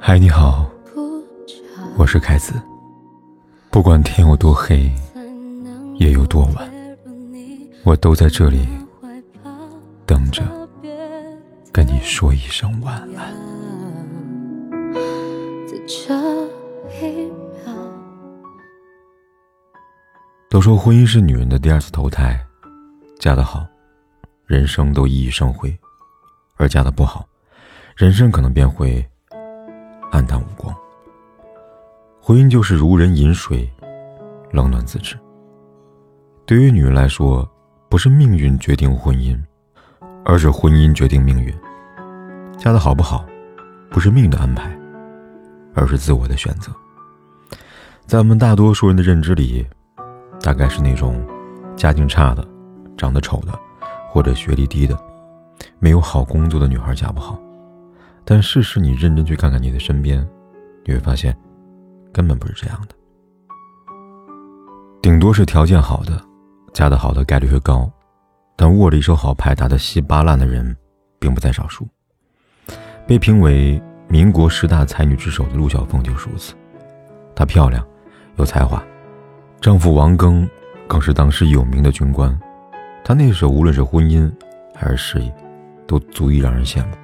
嗨，你好，我是凯子。不管天有多黑，夜有多晚，我都在这里等着跟你说一声晚安。都说婚姻是女人的第二次投胎，嫁得好，人生都熠熠生辉；而嫁得不好，人生可能便会黯淡无光。婚姻就是如人饮水，冷暖自知。对于女人来说，不是命运决定婚姻，而是婚姻决定命运。嫁得好不好，不是命运的安排，而是自我的选择。在我们大多数人的认知里，大概是那种家境差的、长得丑的，或者学历低的、没有好工作的女孩嫁不好。但事实，你认真去看看你的身边，你会发现。根本不是这样的，顶多是条件好的，嫁得好的概率会高，但握着一手好牌打得稀巴烂的人，并不在少数。被评为民国十大才女之首的陆小凤就是如此。她漂亮，有才华，丈夫王庚更是当时有名的军官，她那时候无论是婚姻还是事业，都足以让人羡慕。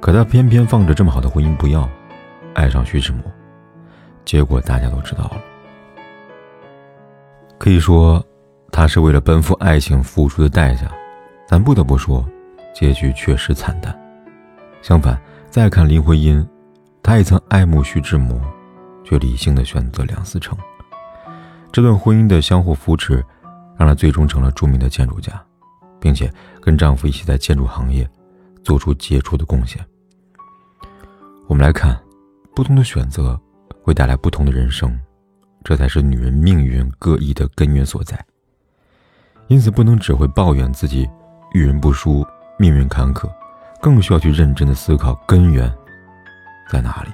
可她偏偏放着这么好的婚姻不要，爱上徐志摩。结果大家都知道了。可以说，他是为了奔赴爱情付出的代价，但不得不说，结局确实惨淡。相反，再看林徽因，她也曾爱慕徐志摩，却理性的选择梁思成。这段婚姻的相互扶持，让她最终成了著名的建筑家，并且跟丈夫一起在建筑行业做出杰出的贡献。我们来看，不同的选择。会带来不同的人生，这才是女人命运各异的根源所在。因此，不能只会抱怨自己遇人不淑、命运坎坷，更需要去认真的思考根源在哪里。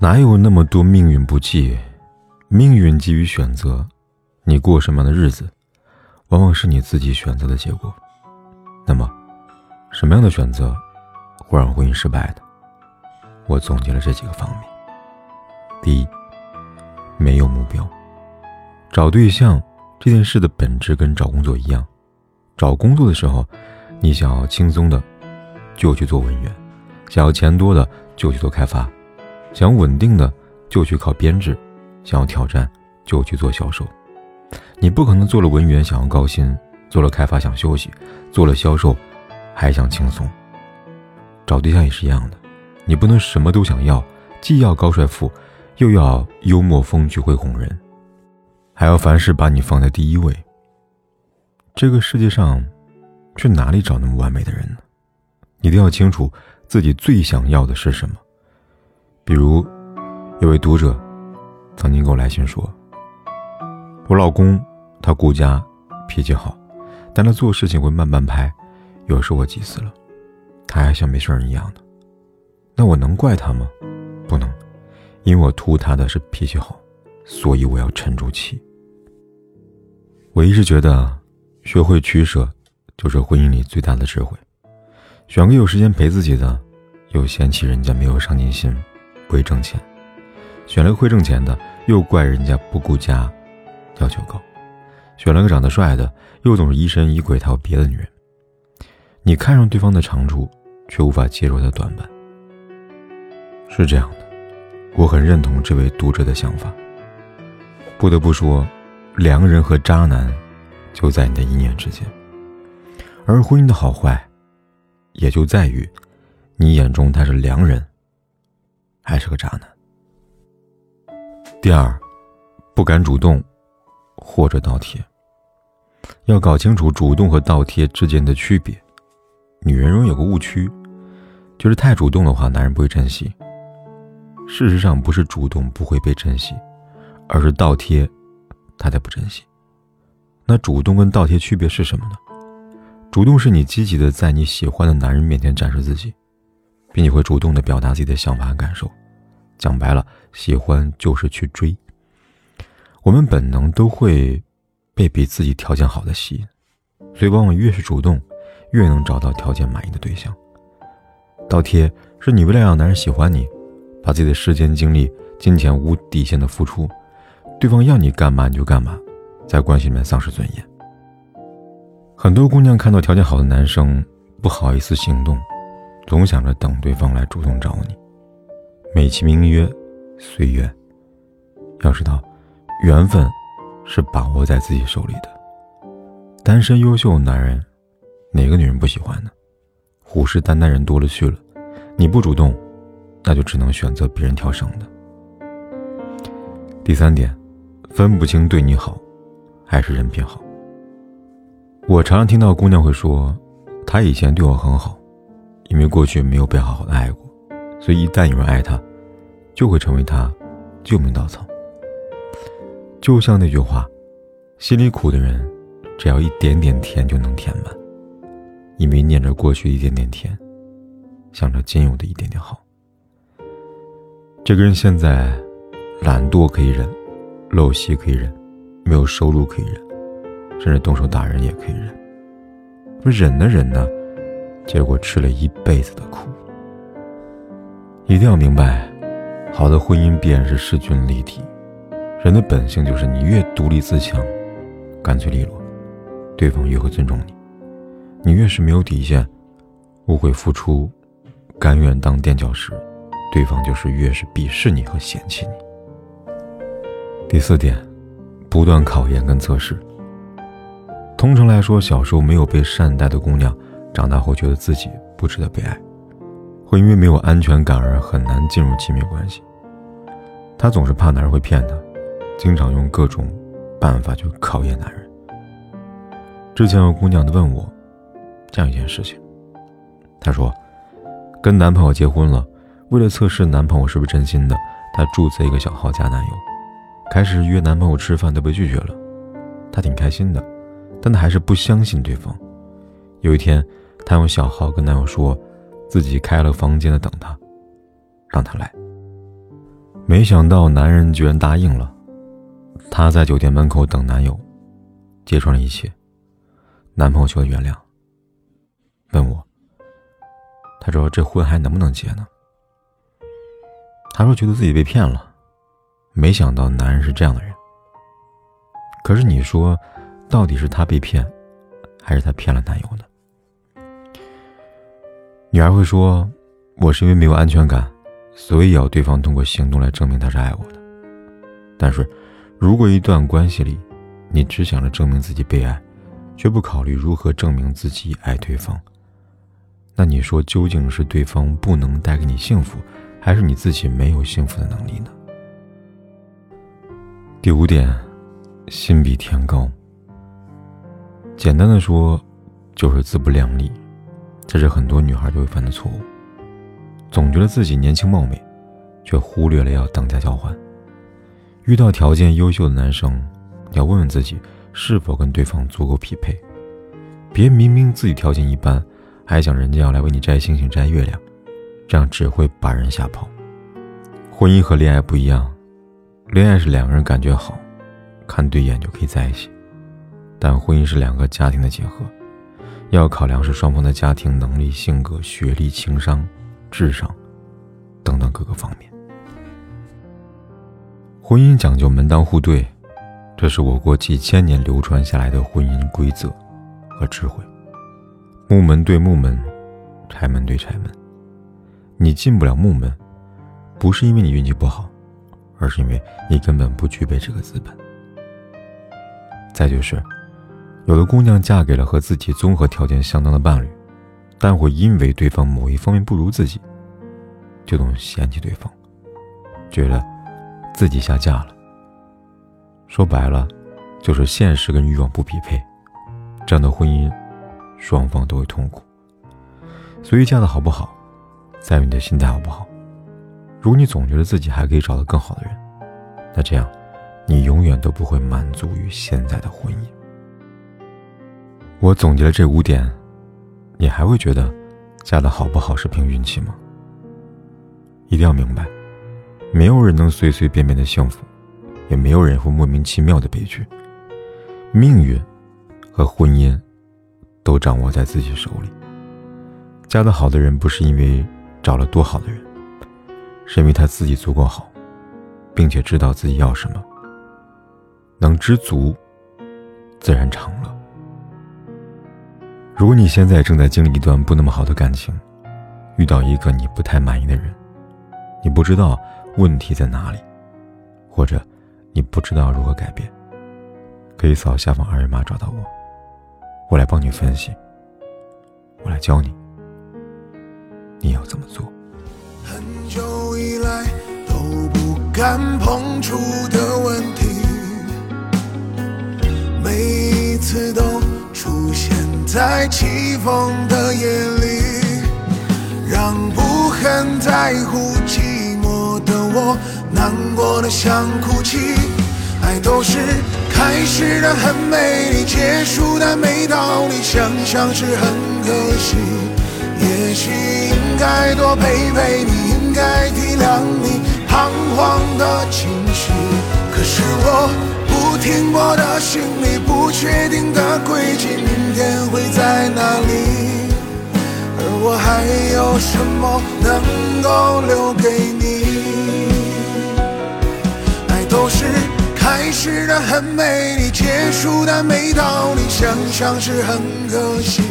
哪有那么多命运不济？命运基于选择，你过什么样的日子，往往是你自己选择的结果。那么，什么样的选择会让婚姻失败的？我总结了这几个方面。第一，没有目标。找对象这件事的本质跟找工作一样，找工作的时候，你想要轻松的，就去做文员；想要钱多的，就去做开发；想要稳定的，就去考编制；想要挑战，就去做销售。你不可能做了文员想要高薪，做了开发想休息，做了销售还想轻松。找对象也是一样的，你不能什么都想要，既要高帅富。又要幽默风趣会哄人，还要凡事把你放在第一位。这个世界上，去哪里找那么完美的人呢？一定要清楚自己最想要的是什么。比如，有位读者曾经给我来信说：“我老公他顾家，脾气好，但他做事情会慢半拍，有时我急死了，他还像没事人一样的。那我能怪他吗？不能。”因为我图他的是脾气好，所以我要沉住气。我一直觉得，学会取舍，就是婚姻里最大的智慧。选个有时间陪自己的，又嫌弃人家没有上进心，不会挣钱；选了个会挣钱的，又怪人家不顾家，要求高；选了个长得帅的，又总是疑神疑鬼，他有别的女人。你看上对方的长处，却无法接受他的短板，是这样的。我很认同这位读者的想法。不得不说，良人和渣男就在你的一念之间，而婚姻的好坏，也就在于你眼中他是良人还是个渣男。第二，不敢主动或者倒贴，要搞清楚主动和倒贴之间的区别。女人容易有个误区，就是太主动的话，男人不会珍惜。事实上，不是主动不会被珍惜，而是倒贴，他才不珍惜。那主动跟倒贴区别是什么呢？主动是你积极的在你喜欢的男人面前展示自己，并且会主动的表达自己的想法和感受。讲白了，喜欢就是去追。我们本能都会被比自己条件好的吸引，所以往往越是主动，越能找到条件满意的对象。倒贴是你为了让男人喜欢你，把自己的时间、精力、金钱无底线的付出，对方要你干嘛你就干嘛，在关系里面丧失尊严。很多姑娘看到条件好的男生，不好意思行动，总想着等对方来主动找你，美其名曰随缘。要知道，缘分是把握在自己手里的。单身优秀男人，哪个女人不喜欢呢？虎视眈眈人多了去了，你不主动，那就只能选择别人挑剩的。第三点，分不清对你好，还是人品好。我常常听到姑娘会说，他以前对我很好，因为过去没有被好好的爱过，所以一旦有人爱他，就会成为他救命稻草。就像那句话，心里苦的人，只要一点点甜就能填满。因为念着过去一点点甜，想着仅有的一点点好。这个人现在懒惰可以忍，陋习可以忍，没有收入可以忍，甚至动手打人也可以忍。忍呢忍呢，结果吃了一辈子的苦。一定要明白，好的婚姻必然是势均力敌。人的本性就是你越独立自强、干脆利落，对方越会尊重你；你越是没有底线、无悔付出、甘愿当垫脚石，对方就是越是鄙视你和嫌弃你。第四点，不断考验跟测试。通常来说，小时候没有被善待的姑娘，长大后觉得自己不值得被爱，会因为没有安全感而很难进入亲密关系。她总是怕男人会骗她。经常用各种办法去考验男人。之前有姑娘问我这样一件事情，她说跟男朋友结婚了，为了测试男朋友是不是真心的，她注册一个小号加男友，开始约男朋友吃饭都被拒绝了，她挺开心的，但她还是不相信对方。有一天，她用小号跟男友说自己开了房间的等他，让他来。没想到男人居然答应了。她在酒店门口等男友，揭穿了一切。男朋友求她原谅，问我：“他说这婚还能不能结呢？”他说觉得自己被骗了，没想到男人是这样的人。可是你说，到底是他被骗，还是他骗了男友呢？女孩会说：“我是因为没有安全感，所以要对方通过行动来证明他是爱我的。”但是。如果一段关系里，你只想着证明自己被爱，却不考虑如何证明自己爱对方，那你说究竟是对方不能带给你幸福，还是你自己没有幸福的能力呢？第五点，心比天高。简单的说，就是自不量力，这是很多女孩都会犯的错误。总觉得自己年轻貌美，却忽略了要等价交换。遇到条件优秀的男生，要问问自己是否跟对方足够匹配，别明明自己条件一般，还想人家要来为你摘星星摘月亮，这样只会把人吓跑。婚姻和恋爱不一样，恋爱是两个人感觉好，看对眼就可以在一起，但婚姻是两个家庭的结合，要考量是双方的家庭能力、性格、学历、情商、智商等等各个方面。婚姻讲究门当户对，这是我国几千年流传下来的婚姻规则和智慧。木门对木门，柴门对柴门。你进不了木门，不是因为你运气不好，而是因为你根本不具备这个资本。再就是，有的姑娘嫁给了和自己综合条件相当的伴侣，但会因为对方某一方面不如自己，就总嫌弃对方，觉得。自己下嫁了，说白了，就是现实跟欲望不匹配，这样的婚姻，双方都会痛苦。所以嫁的好不好，在于你的心态好不好。如果你总觉得自己还可以找到更好的人，那这样，你永远都不会满足于现在的婚姻。我总结了这五点，你还会觉得嫁的好不好是凭运气吗？一定要明白。没有人能随随便便的幸福，也没有人会莫名其妙的悲剧。命运和婚姻都掌握在自己手里。嫁得好的人不是因为找了多好的人，是因为他自己足够好，并且知道自己要什么，能知足，自然长乐。如果你现在正在经历一段不那么好的感情，遇到一个你不太满意的人，你不知道问题在哪里，或者你不知道如何改变，可以扫下方二维码找到我，我来帮你分析，我来教你，你要怎么做。很久以来都不敢碰触的问题，每一次都出现在起风的夜里。让不很在乎寂我难过的想哭泣，爱都是开始的很美丽，结束的没道理，想想是很可惜。也许应该多陪陪你，应该体谅你彷徨的情绪，可是我不停泊的心里，不确定的轨迹，明天会在哪里？而我还有什么能够留给你？开始的很美丽，结束的没道理，想想是很可惜。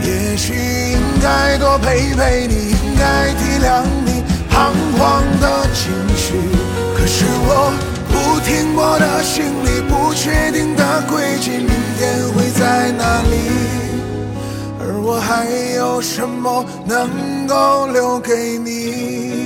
也许应该多陪陪你，应该体谅你彷徨的情绪。可是我不停泊的心里，不确定的轨迹，明天会在哪里？而我还有什么能够留给你？